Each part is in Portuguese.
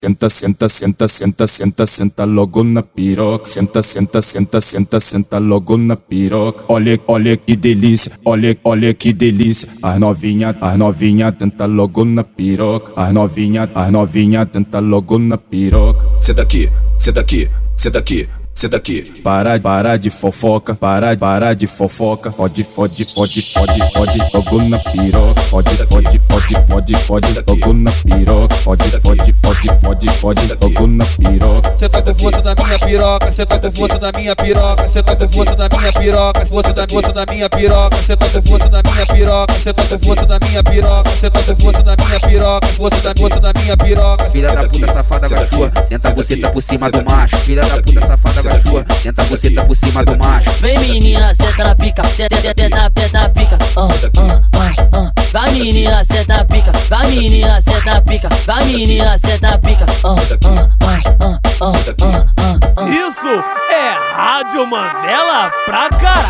Senta, senta, senta, senta, senta, senta logo na piroca. Senta, senta, senta, senta, senta logo na piroca. Olha, olha que delícia, olha, olha que delícia. As novinha, as novinha tenta logo na piroca. As novinha, as novinha tenta logo na piroca. Senta aqui, senta aqui, senta aqui. Senta aqui. Para, para de fofoca, para, para de fofoca. Fode, fode, fode, fode, fode, logo na piroca. Fode, fode, fode, fode, fode, logo na piroca. Fode, fode, fode, fode, fode, logo na piroca. Cê tá com força na minha piroca, cê tá com força na minha piroca, cê tá com força na minha piroca, você tá com força na minha piroca, cê tá com força na minha piroca, cê tá com força na minha piroca, cê tá com força na minha piroca, você tá com força na minha piroca. Filha da puta safada gatua, senta você tá por cima do macho. Filha da puta safada senta você tá por cima do macho. Vem menina, senta na pica, senta, senta, senta na pica. Ah, ah, ah, ah. Vai menina, senta na pica, vai menina, senta na pica, vai menina, senta na pica. Ah, ah, ah, ah, ah, ah, ah, ah. Isso é Rádio Mandela pra caralho!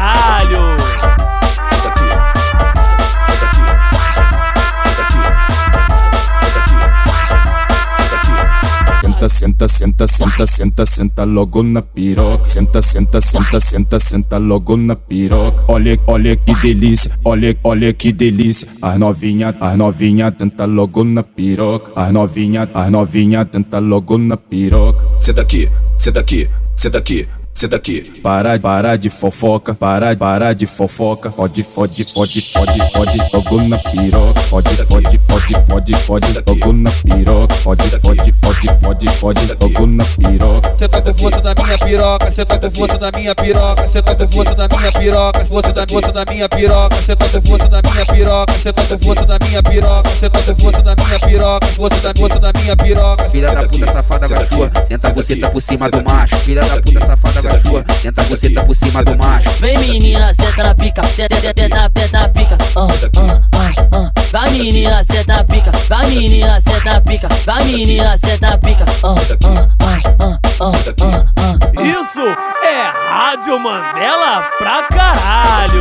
Senta, senta, senta, senta, senta, logo na piroca. Senta, senta, senta, senta, senta logo na piroca. Olha, olha que delícia, olha, olha que delícia. As novinha, as novinha tenta logo na piroca. As novinha, as novinha tenta logo na piroca. Senta aqui, senta aqui, senta aqui, senta aqui. Para, para de fofoca, para, para de fofoca. Fode, fode, fode, fode, fode, logo na piroca. Fode, fode, fode, fode, fode, logo na piroca. Fode, fode, logo na piroca. Cê tá com força na minha piroca, cê tá com força na minha piroca, cê tá com força na minha piroca, você tá com força na minha piroca, cê tá com força na minha piroca, cê tá com força na minha piroca, cê tá com força na minha piroca, você tá com força na minha piroca. Filha da puta safada gatua, senta você tá por cima do macho. Filha da puta safada gatua, senta você tá por cima do macho. Vem menina, senta na pica, senta, senta, senta na pica. Ah, ah, ah, ah. Vai menina, senta na pica, vai menina, senta pica, vai menina, senta tá pica. Ah, ah, ah, Isso é Rádio Mandela pra caralho.